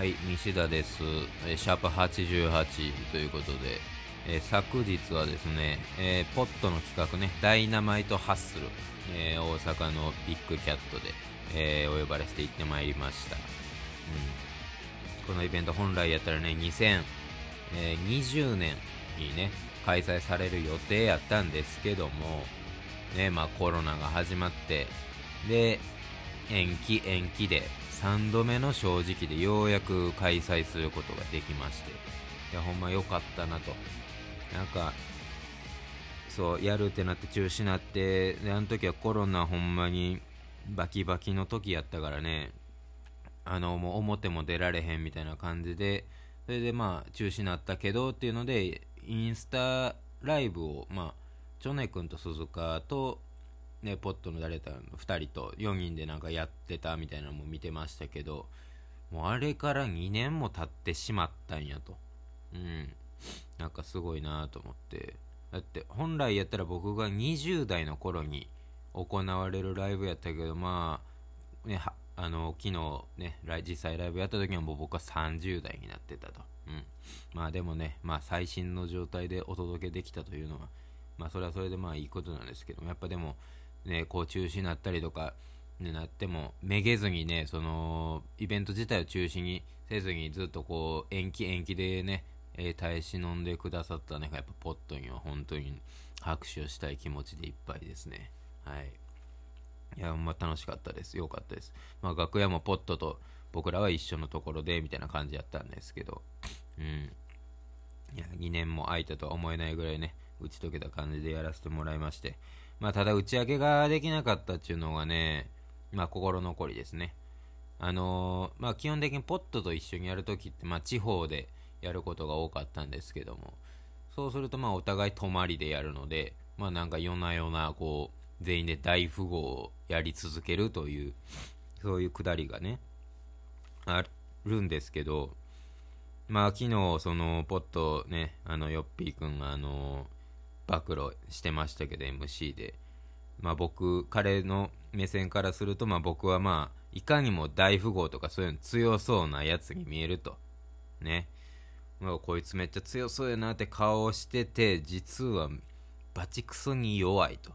はい西田です、えシャープ88ということで、え昨日はですね、えーポットの企画ね、ダイナマイトハッスル、えー大阪のビッグキャットで、えーお呼ばれして行ってまいりました。うんこのイベント本来やったらね、2020年にね、開催される予定やったんですけども、ね、まあコロナが始まって、で、延期延期で、3度目の正直でようやく開催することができまして、いや、ほんま良かったなと。なんか、そう、やるってなって中止になって、で、あの時はコロナほんまにバキバキの時やったからね、あのもう表も出られへんみたいな感じで。それでまあ中止になったけどっていうのでインスタライブをまあチョネ君と鈴鹿と、ね、ポットの誰かの2人と4人でなんかやってたみたいなのも見てましたけどもうあれから2年も経ってしまったんやと。うん。なんかすごいなと思って。だって本来やったら僕が20代の頃に行われるライブやったけどまあねあの昨日ね実際ライブやった時はもう僕は30代になってたと、うん、まあでもね、まあ、最新の状態でお届けできたというのはまあそれはそれでまあいいことなんですけどもやっぱでもねこう中止になったりとかになってもめげずにねそのイベント自体を中止にせずにずっとこう延期延期でね、えー耐え忍んでくださったねやっぱポットには本当に拍手をしたい気持ちでいっぱいですねはいいや、ま楽しかったです。よかったです。まあ楽屋もポットと僕らは一緒のところでみたいな感じやったんですけど、うん。いや、2年も空いたとは思えないぐらいね、打ち解けた感じでやらせてもらいまして、まあただ打ち上げができなかったっていうのがね、まあ心残りですね。あのーまあ基本的にポットと一緒にやるときって、まあ地方でやることが多かったんですけども、そうするとまあお互い泊まりでやるので、まあなんか夜な夜なこう、全員で大富豪をやり続けるという、そういうくだりがね、あるんですけど、まあ昨日そのポットね、あのヨッピーくんがあの、暴露してましたけど MC で、まあ僕、彼の目線からすると、まあ僕はまあ、いかにも大富豪とかそういうの強そうなやつに見えると。ね。まあこいつめっちゃ強そうやなって顔をしてて、実はバチクソに弱いと。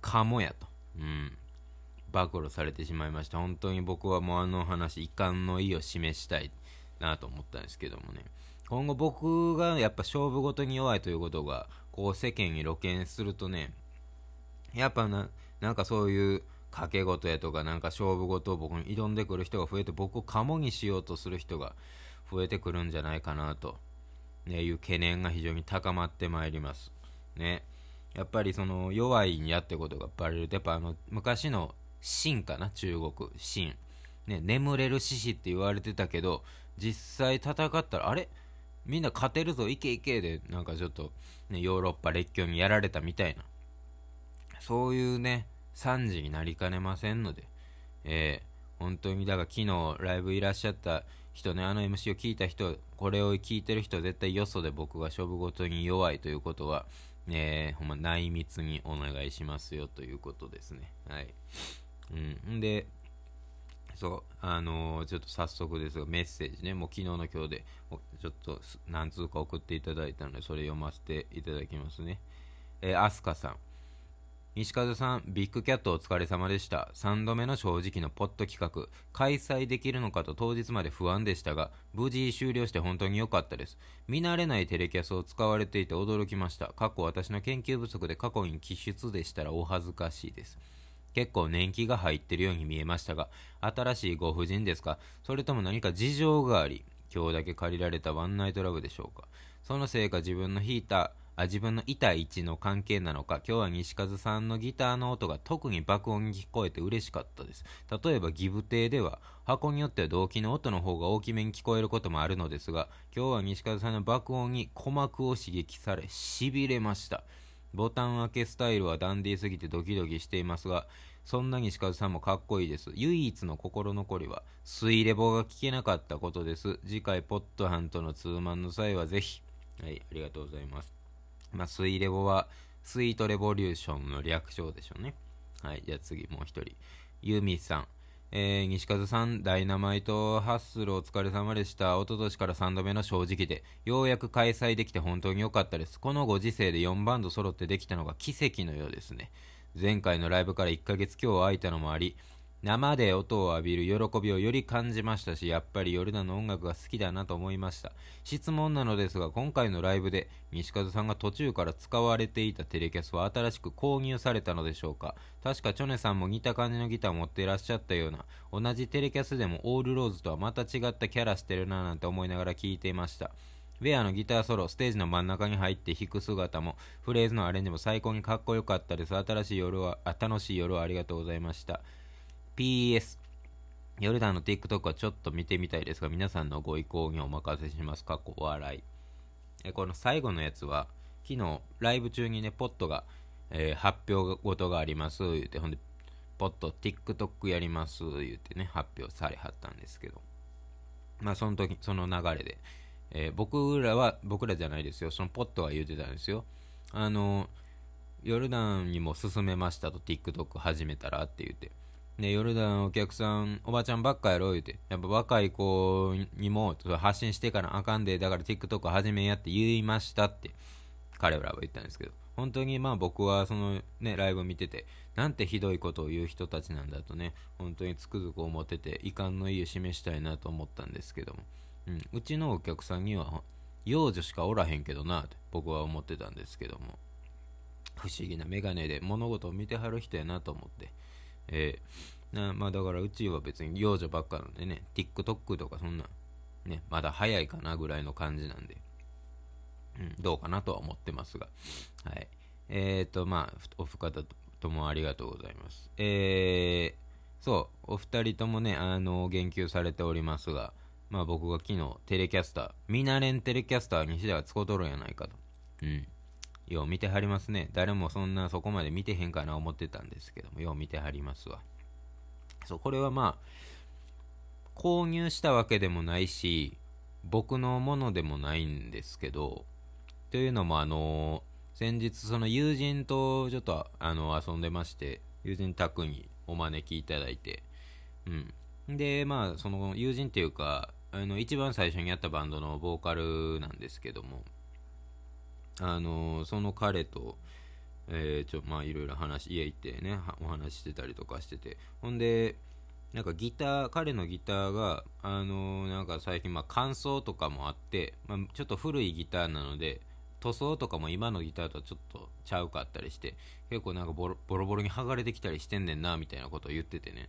かもやと。うん。暴露されてしまいました。本当に僕はもうあの話、遺憾の意を示したいなと思ったんですけどもね。今後僕がやっぱ勝負ごとに弱いということが、こう世間に露見するとね、やっぱな、なんかそういう賭け事やとか、なんか勝負事を僕に挑んでくる人が増えて、僕をカモにしようとする人が増えてくるんじゃないかなと、ね、いう懸念が非常に高まってまいります。ね。やっぱりその弱いんやってことがバレると、やっぱあの昔の秦かな、中国、秦。ね、眠れる獅子って言われてたけど、実際戦ったら、あれ？みんな勝てるぞ、いけいけで、なんかちょっと、ね、ヨーロッパ列強にやられたみたいな。そういうね、惨事になりかねませんので、えー、本当に、だから昨日ライブいらっしゃった人ね、あの MC を聞いた人、これを聞いてる人、絶対よそで僕が勝負ごとに弱いということは、えー、ほんま内密にお願いしますよということですね。はい。うん。んで、そう、あのーちょっと早速ですが、メッセージね、もう昨日の今日で、ちょっと何通か送っていただいたので、それ読ませていただきますね。えー、アスカさん。西風さん、ビッグキャットお疲れ様でした。3度目の正直のポット企画、開催できるのかと当日まで不安でしたが、無事終了して本当に良かったです。見慣れないテレキャスを使われていて驚きました。過去私の研究不足で過去に記述でしたらお恥ずかしいです。結構年季が入ってるように見えましたが、新しいご婦人ですか？それとも何か事情があり、今日だけ借りられたワンナイトラブでしょうか？そのせいか自分の弾いた、あ自分のいた位置の関係なのか、今日は西風さんのギターの音が特に爆音に聞こえて嬉しかったです。例えばギブ亭では、箱によっては動機の音の方が大きめに聞こえることもあるのですが、今日は西風さんの爆音に鼓膜を刺激され、痺れました。ボタン開けスタイルはダンディーすぎてドキドキしていますが、そんな西風さんもかっこいいです。唯一の心残りは、スイレボが聞けなかったことです。次回、ポットハンとのツーマンの際はぜひ。はい、ありがとうございます。まあ、スイレボは、スイートレボリューションの略称でしょうね。はい、じゃあ次もう一人。ユミさん。えー、西和さん、ダイナマイトハッスルお疲れ様でした。一昨年から3度目の正直で、ようやく開催できて本当に良かったです。このご時世で4バンド揃ってできたのが奇跡のようですね。前回のライブから1ヶ月今日空いたのもあり、生で音を浴びる喜びをより感じましたし、やっぱりヨルダの音楽が好きだなと思いました。質問なのですが、今回のライブで西風さんが途中から使われていたテレキャスは新しく購入されたのでしょうか？確かチョネさんも似た感じのギターを持っていらっしゃったような、同じテレキャスでもオールローズとはまた違ったキャラしてるななんて思いながら聞いていました。ウェアのギターソロ、ステージの真ん中に入って弾く姿も、フレーズのアレンジも最高にかっこよかったです。新しい夜は、あ楽しい夜をありがとうございました。PS、ヨルダンの TikTok はちょっと見てみたいですが、皆さんのご意向にお任せします。かっこ笑い。えこの最後のやつは、昨日、ライブ中にね、ポットが、えー、発表事があります、言うて、ほんで、ポット TikTok やります、言うてね、発表されはったんですけど、まあ、その時、その流れで、えー、僕らは、僕らじゃないですよ、そのポットが言うてたんですよ。あの、ヨルダンにも勧めましたと、TikTok 始めたらって言って。で、ヨルダンお客さん、おばちゃんばっかやろ、言うて。やっぱ若い子にも発信してからあかんで、だから TikTok 始めやって言いましたって、彼らは言ったんですけど、本当にまあ僕はそのね、ライブ見てて、なんてひどいことを言う人たちなんだとね、本当につくづく思ってて、遺憾の意を示したいなと思ったんですけども、うん、うちのお客さんには、幼女しかおらへんけどな、って僕は思ってたんですけども、不思議な眼鏡で物事を見てはる人やなと思って、えー、まあだからうちは別に幼女ばっかなんでね、TikTok とかそんな、ね、まだ早いかなぐらいの感じなんで、うん、どうかなとは思ってますが、はい。えっ、ー、と、まあ、お二方ともありがとうございます。えー、そう、お二人ともね、あの、言及されておりますが、まあ僕が昨日、テレキャスター、見慣れんテレキャスターに西田が使うとるんやないかと。うん。よう見てはりますね。誰もそんなそこまで見てへんかな思ってたんですけども、よう見てはりますわ。そう、これはまあ、購入したわけでもないし、僕のものでもないんですけど、というのもあの先日その友人とちょっとあの遊んでまして、友人宅にお招きいただいて、うん。で、まあ、その友人っていうか、あの、一番最初にやったバンドのボーカルなんですけども、あのその彼と、えー、ちょまあいろいろ話家行ってねお話してたりとかしてて。ほんでなんかギター彼のギターがあのなんか最近まあ乾燥とかもあって、まあ、ちょっと古いギターなので塗装とかも今のギターとちょっとちゃうかったりして結構なんかボロボロボロに剥がれてきたりしてんねんなみたいなことを言っててね。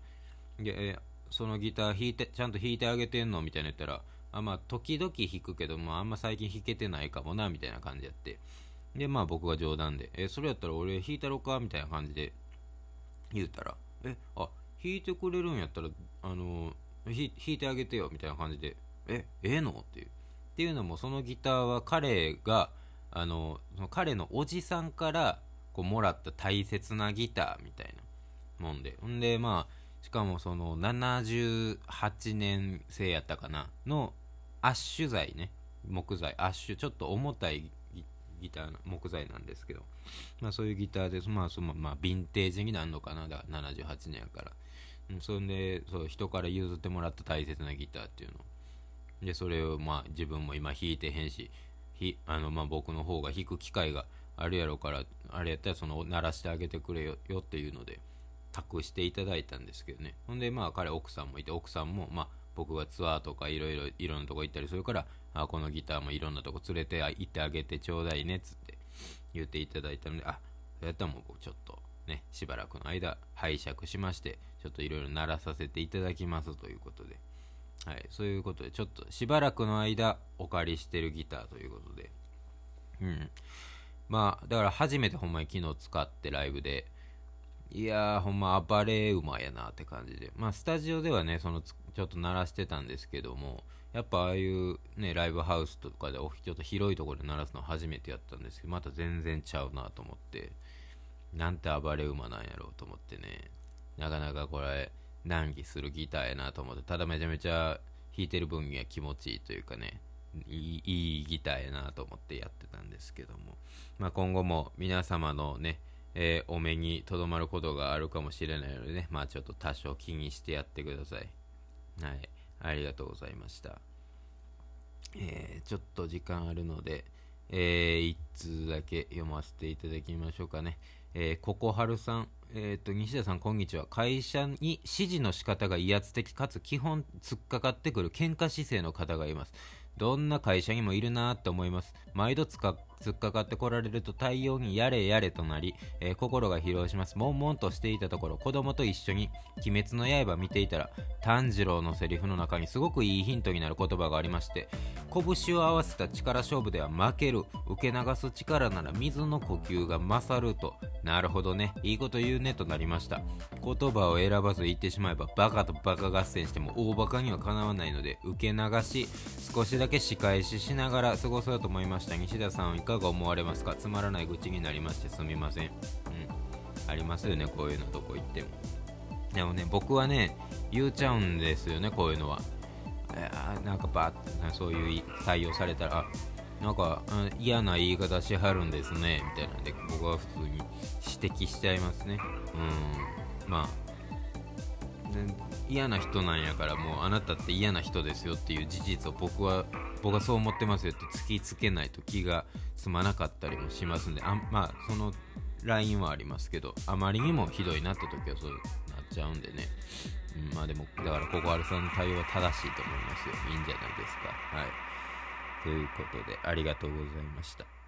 で、そのギター弾いてちゃんと弾いてあげてんの？みたいな言ったらあまあ、時々弾くけど、まあ、あんま最近弾けてないかもな、みたいな感じやって。で、まあ僕が冗談で、え、それやったら俺弾いたろかみたいな感じで言うたら、え、あ、弾いてくれるんやったら、あの弾いてあげてよ、みたいな感じで、え、ええの？っていう。っていうのも、そのギターは彼が、あの、その彼のおじさんからこうもらった大切なギターみたいなもんで。んで、まあ、しかもその78年生やったかなのアッシュ材ね。木材。アッシュ。ちょっと重たいギターの木材なんですけど、まあ、そういうギターですまあそのまあヴィンテージになるのかな。だから78年やから、うん、そんでそう人から譲ってもらった大切なギターっていうの。でそれをまあ自分も今弾いてへんしひあのまあ僕の方が弾く機会があるやろからあれやったらその鳴らしてあげてくれよよっていうので託していただいたんですけどね。ほんでまあ彼奥さんもいて奥さんもまあ僕がツアーとかいろいろいろんなとこ行ったりするからあこのギターもいろんなとこ連れて行ってあげてちょうだいねっつって言っていただいたのであそうやったらもう僕ちょっとねしばらくの間拝借しましてちょっといろいろ鳴らさせていただきますということで。はいそういうことでちょっとしばらくの間お借りしてるギターということで。うん。まあだから初めてほんまに昨日使ってライブで。いやーほんま暴れ馬やなって感じで。まあスタジオではねそのちょっと鳴らしてたんですけどもやっぱああいうねライブハウスとかでちょっと広いところで鳴らすの初めてやったんですけどまた全然ちゃうなと思ってなんて暴れ馬なんやろうと思ってねなかなかこれ難儀するギターやなと思ってただめちゃめちゃ弾いてる分には気持ちいいというかねいいいいギターやなと思ってやってたんですけども、まあ、今後も皆様のねえー、お目にとどまることがあるかもしれないのでね、まあちょっと多少気にしてやってください。はい。ありがとうございました。えー、ちょっと時間あるので、えー、1通だけ読ませていただきましょうかね。えー、ココハルさん、え、ー、と、西田さん、こんにちは。会社に指示の仕方が威圧的かつ基本突っかかってくる喧嘩姿勢の方がいます。どんな会社にもいるなって思います。毎度つか突っかかってこられると対応にやれやれとなり、えー、心が疲労します。悶々としていたところ、子供と一緒に鬼滅の刃見ていたら、炭治郎のセリフの中にすごくいいヒントになる言葉がありまして、拳を合わせた力勝負では負ける、受け流す力なら水の呼吸が勝ると、なるほどね、いいこと言うねとなりました。言葉を選ばず言ってしまえば、バカとバカ合戦しても大バカにはかなわないので、受け流し、少しだけ仕返ししながら過ごそうと思いました。西田さんいかが思われますか？つまらない愚痴になりましてすみません。うん。ありますよね、こういうのどこ行っても。でもね、僕はね、言っちゃうんですよね、こういうのは。なんかバッそういう対応されたら、なんか嫌な言い方しはるんですね、みたいなんで、僕は普通に指摘しちゃいますね。うん。まあ、嫌な人なんやからもうあなたって嫌な人ですよっていう事実を僕は僕はそう思ってますよって突きつけないと気が済まなかったりもしますんであまあそのラインはありますけどあまりにもひどいなった時はそうなっちゃうんでね、うん、まあでもだからここあるさんの対応は正しいと思いますよ。いいんじゃないですか。はい。ということでありがとうございました。